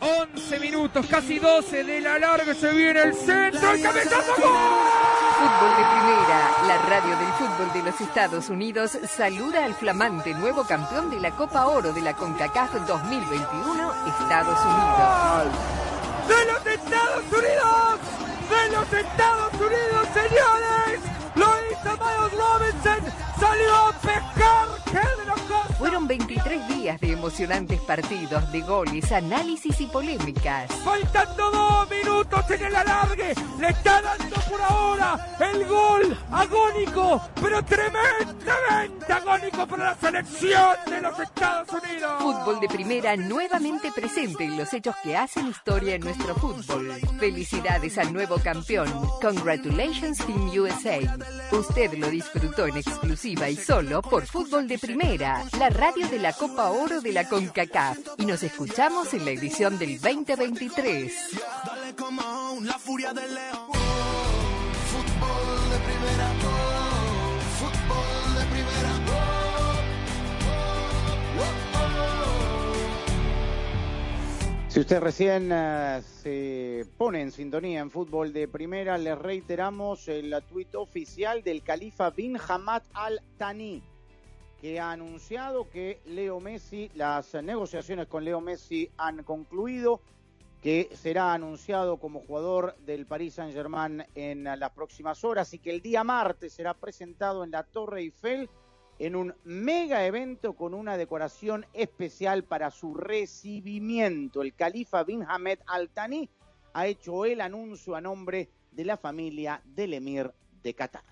11 minutos, casi 12 de la larga, se viene el centro, el cabezazo, Fútbol de Primera, la radio del fútbol de los Estados Unidos, saluda al flamante nuevo campeón de la Copa Oro de la CONCACAF 2021, Estados Unidos. ¡De los Estados Unidos! ¡De los Estados Unidos, señores! ¡Lo hizo Miles Robinson! ¡Salió a pescar! ¡Qué de los cosas! Fueron 23 días de emocionantes partidos, de goles, análisis y polémicas. Faltando dos minutos en el alargue, le está dando por ahora el gol agónico, pero tremendamente agónico para la selección de los Estados Unidos. Fútbol de primera nuevamente presente en los hechos que hacen historia en nuestro fútbol. Felicidades al nuevo campeón. Congratulations Team USA. Usted lo disfrutó en exclusiva y solo por Fútbol de Primera, la radio de la Copa Oro de la CONCACAF. Y nos escuchamos en la edición del 2023. Dale como la furia del león. Si usted recién eh, se pone en sintonía en fútbol de primera, les reiteramos el tuit oficial del califa bin Hamad Al Thani, que ha anunciado que Leo Messi, las negociaciones con Leo Messi han concluido, que será anunciado como jugador del Paris Saint-Germain en las próximas horas y que el día martes será presentado en la Torre Eiffel en un mega evento con una decoración especial para su recibimiento. El califa bin Hamed Al Thani ha hecho el anuncio a nombre de la familia del emir de Qatar.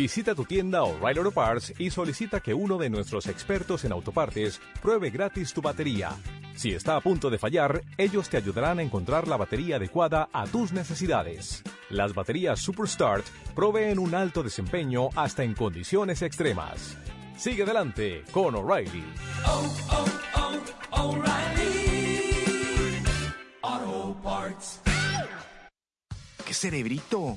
Visita tu tienda O'Reilly Auto Parts y solicita que uno de nuestros expertos en autopartes pruebe gratis tu batería. Si está a punto de fallar, ellos te ayudarán a encontrar la batería adecuada a tus necesidades. Las baterías Superstart proveen un alto desempeño hasta en condiciones extremas. Sigue adelante con O'Reilly. Auto Parts. ¡Qué cerebrito!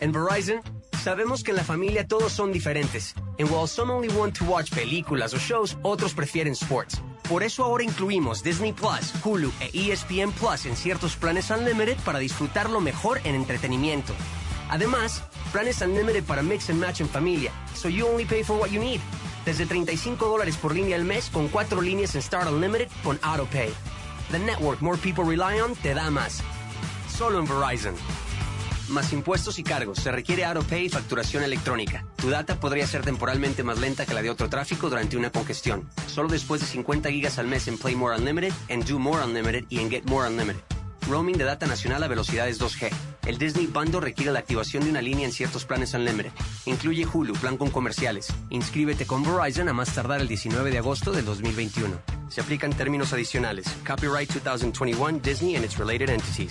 En Verizon, sabemos que en la familia todos son diferentes. And while some only want to watch películas o shows, otros prefieren sports. Por eso ahora incluimos Disney Plus, Hulu e ESPN Plus en ciertos planes Unlimited para disfrutarlo mejor en entretenimiento. Además, planes Unlimited para mix and match en familia, so you only pay for what you need. Desde 35 dólares por línea al mes con cuatro líneas en Start Unlimited con AutoPay. The network more people rely on te da más. Solo en Verizon. Más impuestos y cargos. Se requiere AutoPay y facturación electrónica. Tu data podría ser temporalmente más lenta que la de otro tráfico durante una congestión. Solo después de 50 gigas al mes en Play More Unlimited, en Do More Unlimited y en Get More Unlimited. Roaming de data nacional a velocidades 2G. El Disney Bundle requiere la activación de una línea en ciertos planes Unlimited. Incluye Hulu, plan con comerciales. Inscríbete con Verizon a más tardar el 19 de agosto del 2021. Se aplican términos adicionales. Copyright 2021 Disney and its related entities.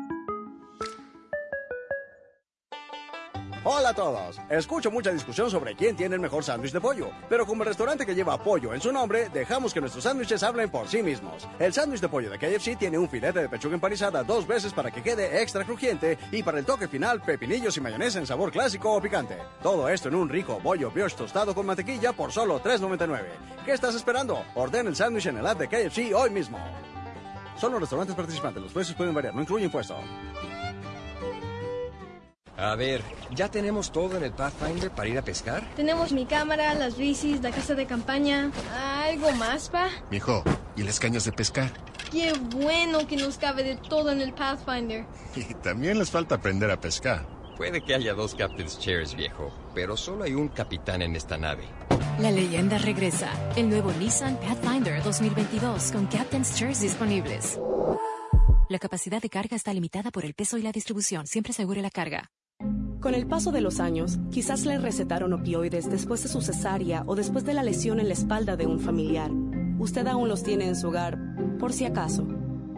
Hola a todos. Escucho mucha discusión sobre quién tiene el mejor sándwich de pollo, pero como el restaurante que lleva pollo en su nombre, dejamos que nuestros sándwiches hablen por sí mismos. El sándwich de pollo de KFC tiene un filete de pechuga empanizada dos veces para que quede extra crujiente y para el toque final pepinillos y mayonesa en sabor clásico o picante. Todo esto en un rico bollo brioche tostado con mantequilla por solo $3.99. ¿Qué estás esperando? Ordena el sándwich en el app de KFC hoy mismo. Solo restaurantes participantes, los precios pueden variar, no incluye impuesto. A ver, ¿ya tenemos todo en el Pathfinder para ir a pescar? Tenemos mi cámara, las bicis, la casa de campaña. ¿Algo más, pa? Mijo, ¿y las cañas de pescar? Qué bueno que nos cabe de todo en el Pathfinder. (laughs) Y también les falta aprender a pescar. Puede que haya dos Captain's Chairs, viejo, pero solo hay un capitán en esta nave. La leyenda regresa. El nuevo Nissan Pathfinder 2022 con Captain's Chairs disponibles. La capacidad de carga está limitada por el peso y la distribución. Siempre asegure la carga. Con el paso de los años, quizás le recetaron opioides después de su cesárea o después de la lesión en la espalda de un familiar. Usted aún los tiene en su hogar, por si acaso.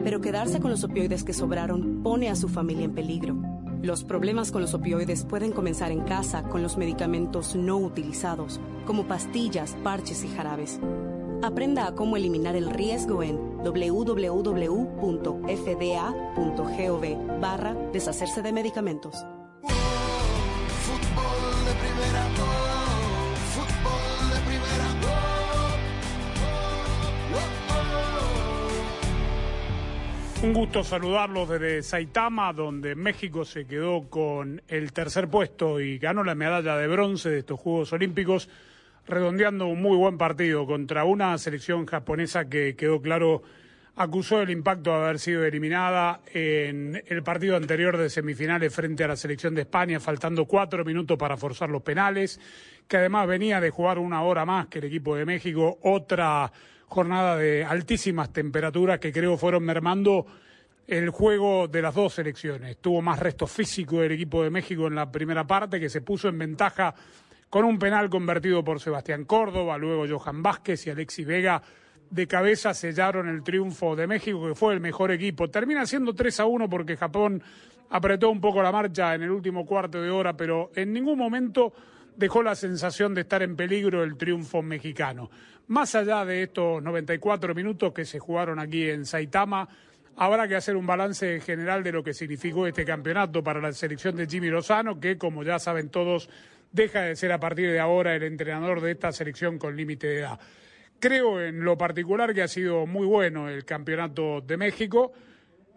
Pero quedarse con los opioides que sobraron pone a su familia en peligro. Los problemas con los opioides pueden comenzar en casa con los medicamentos no utilizados, como pastillas, parches y jarabes. Aprenda a cómo eliminar el riesgo en www.fda.gov barra deshacerse de medicamentos. Un gusto saludarlos desde Saitama, donde México se quedó con el tercer puesto y ganó la medalla de bronce de estos Juegos Olímpicos, redondeando un muy buen partido contra una selección japonesa que quedó claro acusó el impacto de haber sido eliminada en el partido anterior de semifinales frente a la selección de España, faltando cuatro minutos para forzar los penales, que además venía de jugar una hora más que el equipo de México, otra jornada de altísimas temperaturas que creo fueron mermando el juego de las dos selecciones. Tuvo más resto físico el equipo de México en la primera parte, que se puso en ventaja con un penal convertido por Sebastián Córdoba, luego Johan Vázquez y Alexis Vega de cabeza sellaron el triunfo de México, que fue el mejor equipo. Termina siendo 3 a 1 porque Japón apretó un poco la marcha en el último cuarto de hora, pero en ningún momento dejó la sensación de estar en peligro el triunfo mexicano. Más allá de estos 94 minutos que se jugaron aquí en Saitama, habrá que hacer un balance general de lo que significó este campeonato para la selección de Jimmy Lozano, que como ya saben todos, deja de ser a partir de ahora el entrenador de esta selección con límite de edad. Creo en lo particular que ha sido muy bueno el campeonato de México.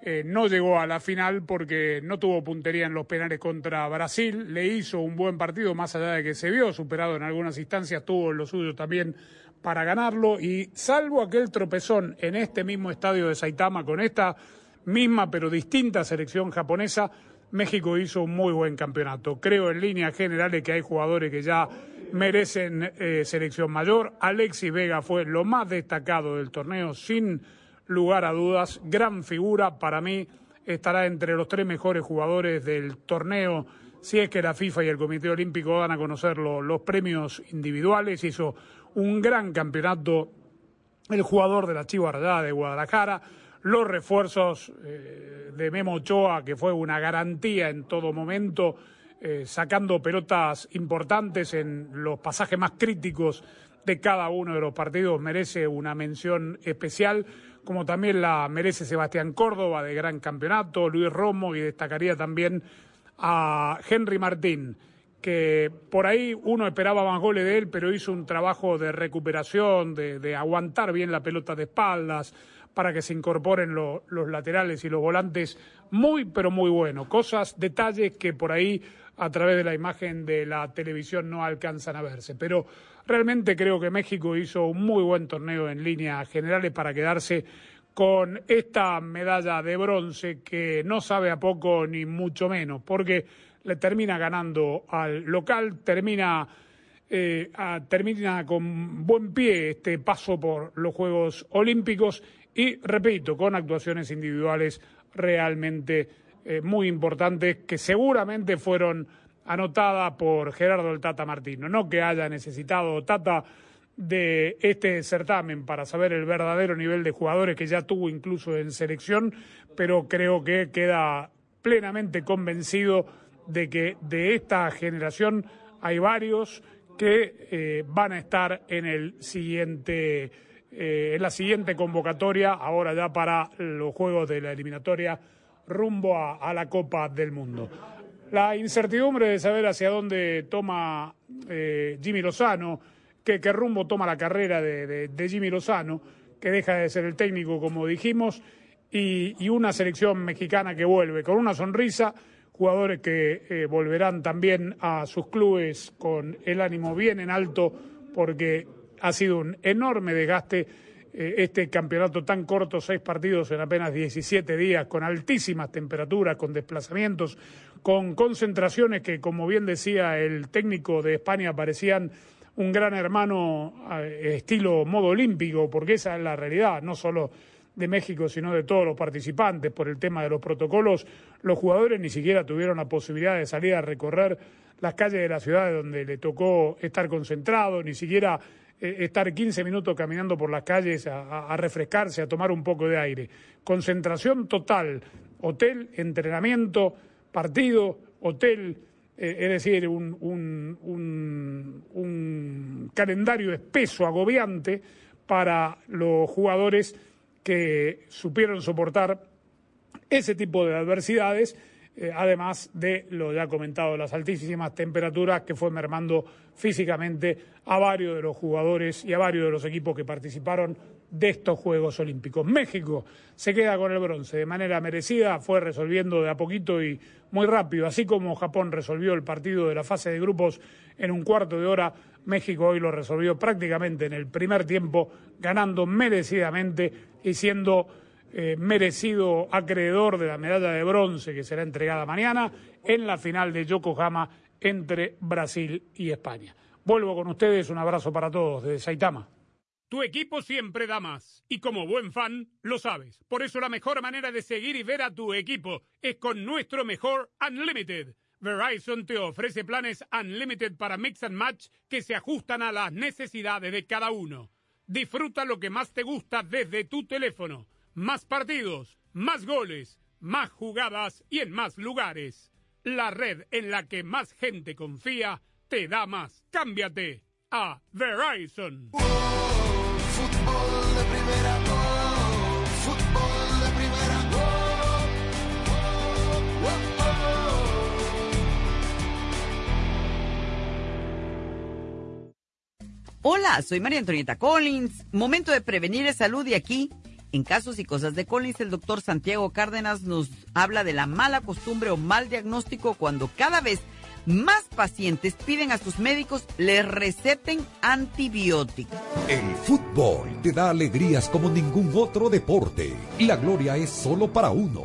eh, no llegó a la final porque no tuvo puntería en los penales contra Brasil. Le hizo un buen partido, más allá de que se vio superado en algunas instancias, tuvo lo suyo también para ganarlo. Y salvo aquel tropezón en este mismo estadio de Saitama con esta misma pero distinta selección japonesa, México hizo un muy buen campeonato. Creo en líneas generales que hay jugadores que ya merecen eh, selección mayor. Alexis Vega fue lo más destacado del torneo, sin lugar a dudas. Gran figura, para mí estará entre los tres mejores jugadores del torneo. Si es que la FIFA y el Comité Olímpico dan a conocer los premios individuales, hizo un gran campeonato el jugador de la Chiva Rayada de Guadalajara los refuerzos eh, de Memo Ochoa, que fue una garantía en todo momento, eh, sacando pelotas importantes en los pasajes más críticos de cada uno de los partidos, merece una mención especial, como también la merece Sebastián Córdoba de gran campeonato, Luis Romo y destacaría también a Henry Martín que por ahí uno esperaba más goles de él, pero hizo un trabajo de recuperación, de aguantar bien la pelota de espaldas, para que se incorporen los laterales y los volantes muy, pero muy bueno. Cosas, detalles que por ahí a través de la imagen de la televisión no alcanzan a verse. Pero realmente creo que México hizo un muy buen torneo en líneas generales para quedarse con esta medalla de bronce que no sabe a poco ni mucho menos, porque le termina ganando al local, termina, eh, termina con buen pie este paso por los Juegos Olímpicos y, repito, con actuaciones individuales realmente eh, muy importantes que seguramente fueron anotadas por Gerardo el Tata Martino. No que haya necesitado Tata de este certamen para saber el verdadero nivel de jugadores que ya tuvo incluso en selección, pero creo que queda plenamente convencido de que de esta generación hay varios que eh, van a estar en el siguiente eh, en la siguiente convocatoria, ahora ya para los juegos de la eliminatoria rumbo a, la Copa del Mundo. La incertidumbre de saber hacia dónde toma eh, Jimmy Lozano, qué, rumbo toma la carrera de, Jimmy Lozano, que deja de ser el técnico, como dijimos, y, una selección mexicana que vuelve con una sonrisa, jugadores que eh, volverán también a sus clubes con el ánimo bien en alto, porque ha sido un enorme desgaste eh, este campeonato tan corto, seis partidos en apenas 17 días, con altísimas temperaturas, con desplazamientos, con concentraciones que, como bien decía el técnico de España, parecían un gran hermano eh, estilo modo olímpico, porque esa es la realidad, no solo de México, sino de todos los participantes, por el tema de los protocolos, los jugadores ni siquiera tuvieron la posibilidad de salir a recorrer las calles de la ciudad donde le tocó estar concentrado, ni siquiera eh, estar 15 minutos caminando por las calles a, refrescarse, a tomar un poco de aire. Concentración total, hotel, entrenamiento, partido, hotel, eh, es decir, un, un, calendario espeso, agobiante para los jugadores que supieron soportar ese tipo de adversidades eh, además de lo ya comentado, las altísimas temperaturas que fue mermando físicamente a varios de los jugadores y a varios de los equipos que participaron de estos Juegos Olímpicos. México se queda con el bronce de manera merecida, fue resolviendo de a poquito y muy rápido, así como Japón resolvió el partido de la fase de grupos en un cuarto de hora, México hoy lo resolvió prácticamente en el primer tiempo, ganando merecidamente y siendo eh, merecido acreedor de la medalla de bronce que será entregada mañana en la final de Yokohama entre Brasil y España. Vuelvo con ustedes, un abrazo para todos desde Saitama. Tu equipo siempre da más y como buen fan lo sabes. Por eso la mejor manera de seguir y ver a tu equipo es con nuestro mejor Unlimited. Verizon te ofrece planes Unlimited para Mix and Match que se ajustan a las necesidades de cada uno. Disfruta lo que más te gusta desde tu teléfono más partidos, más goles, más jugadas y en más lugares. La red en la que más gente confía te da más. Cámbiate a Verizon. Hola, soy María Antonieta Collins. Momento de prevenir el salud y aquí En casos y cosas de Collins, el doctor Santiago Cárdenas nos habla de la mala costumbre o mal diagnóstico cuando cada vez más pacientes piden a sus médicos les receten antibióticos. El fútbol te da alegrías como ningún otro deporte. La gloria es solo para uno,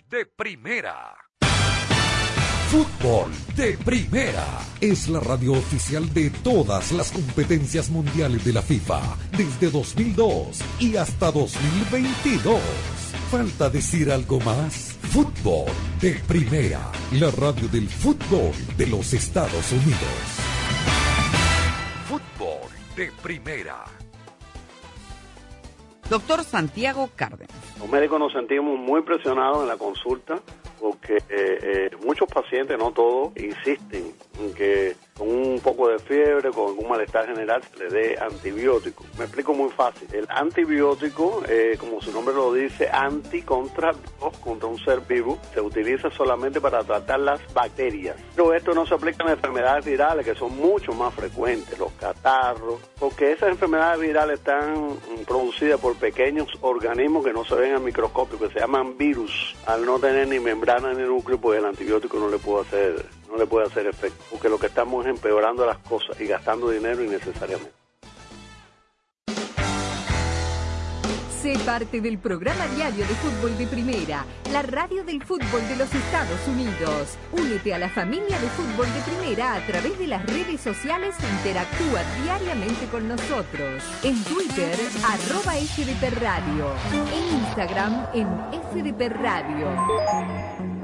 de primera. Fútbol de Primera es la radio oficial de todas las competencias mundiales de la FIFA desde 2002 y hasta 2022. ¿Falta decir algo más? Fútbol de Primera, la radio del fútbol de los Estados Unidos. Fútbol de Primera. Doctor Santiago Cárdenas. Los médicos nos sentimos muy presionados en la consulta porque eh, eh, muchos pacientes, no todos, insisten en que con un poco de fiebre, con un malestar general, se le dé antibiótico. Me explico muy fácil. El antibiótico, eh, como su nombre lo dice, anti contra contra un ser vivo, se utiliza solamente para tratar las bacterias. Pero esto no se aplica en enfermedades virales que son mucho más frecuentes, los catarros, porque esas enfermedades virales están producidas por pequeños organismos que no se ven al microscopio, que se llaman virus. Al no tener ni membrana ni núcleo, pues el antibiótico no le puede hacer, no le puede hacer efecto, porque lo que estamos es empeorando las cosas y gastando dinero innecesariamente. Sé parte del programa diario de fútbol de primera, la radio del fútbol de los Estados Unidos. Únete a la familia de fútbol de primera a través de las redes sociales e interactúa diariamente con nosotros. En Twitter, arroba FDP Radio. En Instagram, en FDP Radio.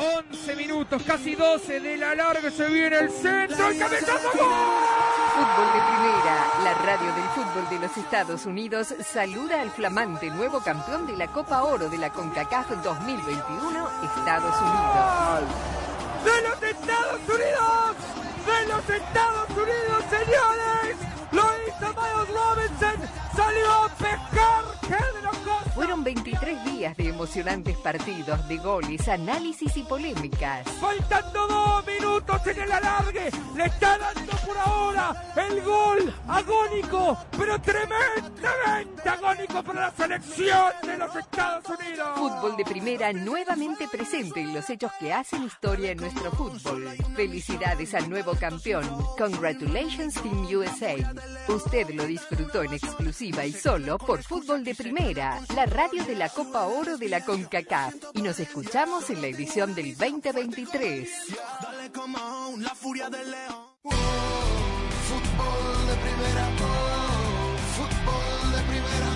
11 minutos, casi 12 de la larga, se viene el centro, el cabezazo. Fútbol de Primera, la radio del fútbol de los Estados Unidos, saluda al flamante nuevo campeón de la Copa Oro de la CONCACAF 2021, Estados Unidos. ¡De los Estados Unidos! ¡De los Estados Unidos, señores! ¡Lo hizo Miles Robinson! ¡Salió emocionantes partidos, de goles, análisis y polémicas. Faltando dos minutos en el alargue. Le está dando por ahora el gol agónico, pero tremendamente agónico para la selección de los Estados Unidos. Fútbol de primera nuevamente presente en los hechos que hacen historia en nuestro fútbol. Felicidades al nuevo campeón. Congratulations Team USA. Usted lo disfrutó en exclusiva y solo por Fútbol de Primera, la radio de la Copa Oro de la CONCACAF. Y nos escuchamos en la edición del 2023. Dale como la furia del león. Fútbol de primera, oh, fútbol de primera,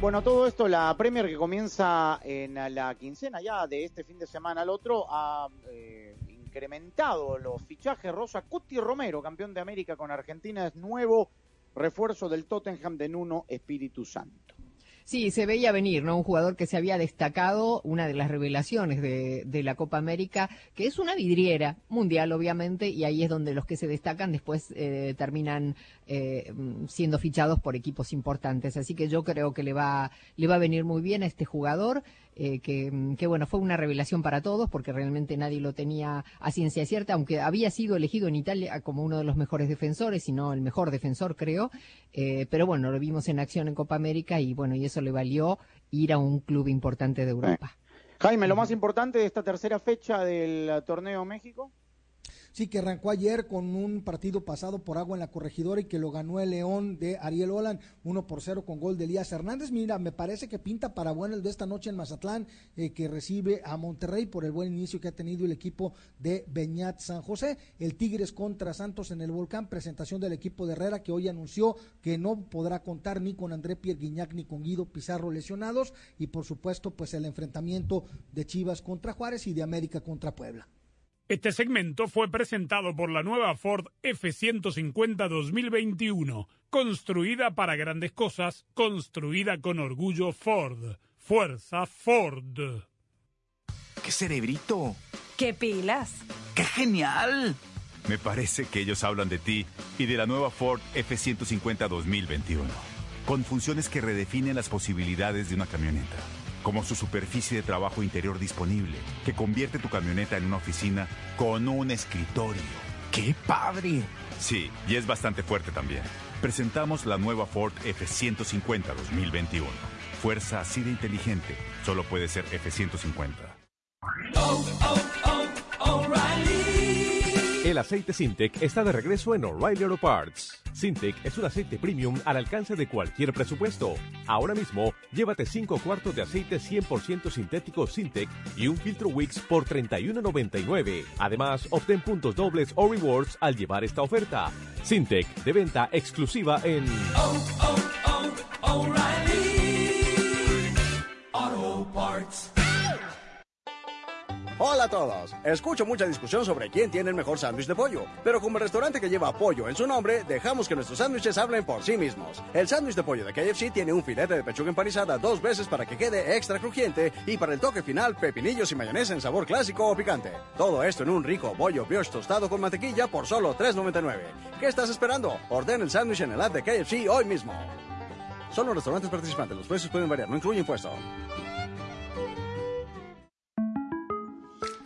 Bueno, todo esto, la Premier que comienza en la quincena ya de este fin de semana al otro, ha eh, incrementado los fichajes. Rosa Cuti Romero, campeón de América con Argentina, es nuevo refuerzo del Tottenham de Nuno Espíritu Santo. Sí, se veía venir, ¿no? Un jugador que se había destacado, una de las revelaciones de, la Copa América, que es una vidriera mundial, obviamente, y ahí es donde los que se destacan después eh, terminan eh, siendo fichados por equipos importantes. Así que yo creo que le va, le va a venir muy bien a este jugador. Eh, que, que, bueno, fue una revelación para todos porque realmente nadie lo tenía a ciencia cierta, aunque había sido elegido en Italia como uno de los mejores defensores, si no el mejor defensor, creo. Eh, pero bueno, lo vimos en acción en Copa América y bueno, y eso le valió ir a un club importante de Europa. Jaime, lo más importante de esta tercera fecha del torneo México. Sí, que arrancó ayer con un partido pasado por agua en la corregidora y que lo ganó el León de Ariel Olan, 1 por 0 con gol de Elías Hernández. Mira, me parece que pinta para bueno el de esta noche en Mazatlán, eh, que recibe a Monterrey por el buen inicio que ha tenido el equipo de Beñat San José. El Tigres contra Santos en el Volcán, presentación del equipo de Herrera, que hoy anunció que no podrá contar ni con André Pierre ni con Guido Pizarro lesionados. Y por supuesto, pues el enfrentamiento de Chivas contra Juárez y de América contra Puebla. Este segmento fue presentado por la nueva Ford F150 2021, construida para grandes cosas, construida con orgullo Ford. Fuerza Ford. ¡Qué cerebrito! ¡Qué pilas! ¡Qué genial! Me parece que ellos hablan de ti y de la nueva Ford F150 2021, con funciones que redefinen las posibilidades de una camioneta como su superficie de trabajo interior disponible, que convierte tu camioneta en una oficina con un escritorio. ¡Qué padre! Sí, y es bastante fuerte también. Presentamos la nueva Ford F150 2021. Fuerza así de inteligente, solo puede ser F150. El aceite Sintec está de regreso en O'Reilly Auto Parts. Sintec es un aceite premium al alcance de cualquier presupuesto. Ahora mismo, llévate 5 cuartos de aceite 100% sintético Sintec y un filtro Wix por $31.99. Además, obtén puntos dobles o rewards al llevar esta oferta. Sintec, de venta exclusiva en... Auto Parts. Hola a todos. Escucho mucha discusión sobre quién tiene el mejor sándwich de pollo, pero como el restaurante que lleva pollo en su nombre, dejamos que nuestros sándwiches hablen por sí mismos. El sándwich de pollo de KFC tiene un filete de pechuga empanizada dos veces para que quede extra crujiente y para el toque final pepinillos y mayonesa en sabor clásico o picante. Todo esto en un rico bollo brioche tostado con mantequilla por solo $3.99. ¿Qué estás esperando? Orden el sándwich en el app de KFC hoy mismo. Solo restaurantes participantes, los precios pueden variar, no incluye impuesto.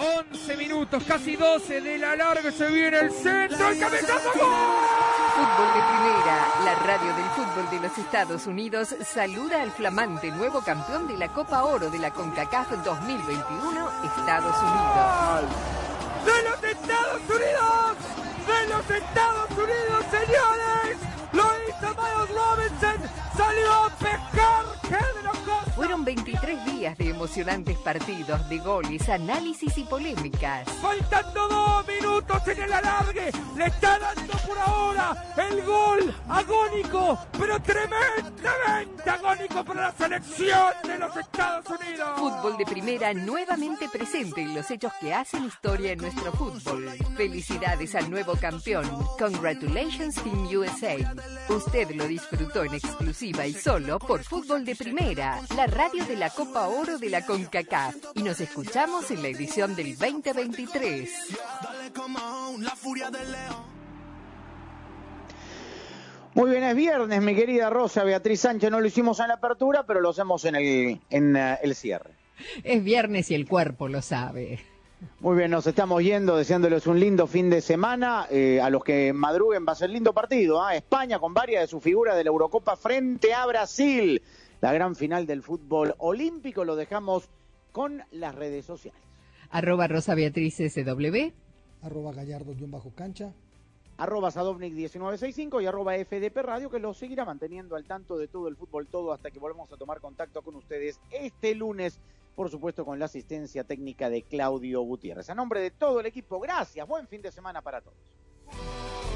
11 minutos, casi 12 de la larga, se viene el centro, el cabezazo, ¡gol! Fútbol de Primera, la radio del fútbol de los Estados Unidos, saluda al flamante nuevo campeón de la Copa Oro de la CONCACAF 2021, Estados Unidos. ¡De los Estados Unidos! ¡De los Estados Unidos, señores! ¡Lo hizo Miles Robinson! ¡Salió a pescar! ¡Qué de locos! Fueron 23 días de emocionantes partidos, de goles, análisis y polémicas. Faltando dos minutos en el alargue, le está dando por ahora el gol agónico, pero tremendamente agónico para la selección de los Estados Unidos. Fútbol de primera nuevamente presente en los hechos que hacen historia en nuestro fútbol. Felicidades al nuevo campeón. Congratulations Team USA. Usted lo disfrutó en exclusiva y solo por Fútbol de Primera, la radio de la Copa Oro de la CONCACAF. Y nos escuchamos en la edición del 2023. Muy bien, es viernes, mi querida Rosa Beatriz Sánchez. No lo hicimos en la apertura, pero lo hacemos en el, en, eh, el cierre. Es viernes y el cuerpo lo sabe. Muy bien, nos estamos yendo, deseándoles un lindo fin de semana. Eh, a los que madruguen va a ser lindo partido. ¿ah? España con varias de sus figuras de la Eurocopa frente a Brasil. La gran final del fútbol olímpico lo dejamos con las redes sociales. Arroba Rosa Beatriz SW. Arroba Gallardo-cancha. Arroba Sadovnik1965 y arroba FDP Radio que lo seguirá manteniendo al tanto de todo el fútbol todo hasta que volvamos a tomar contacto con ustedes este lunes por supuesto con la asistencia técnica de Claudio Gutiérrez. A nombre de todo el equipo, gracias, buen fin de semana para todos.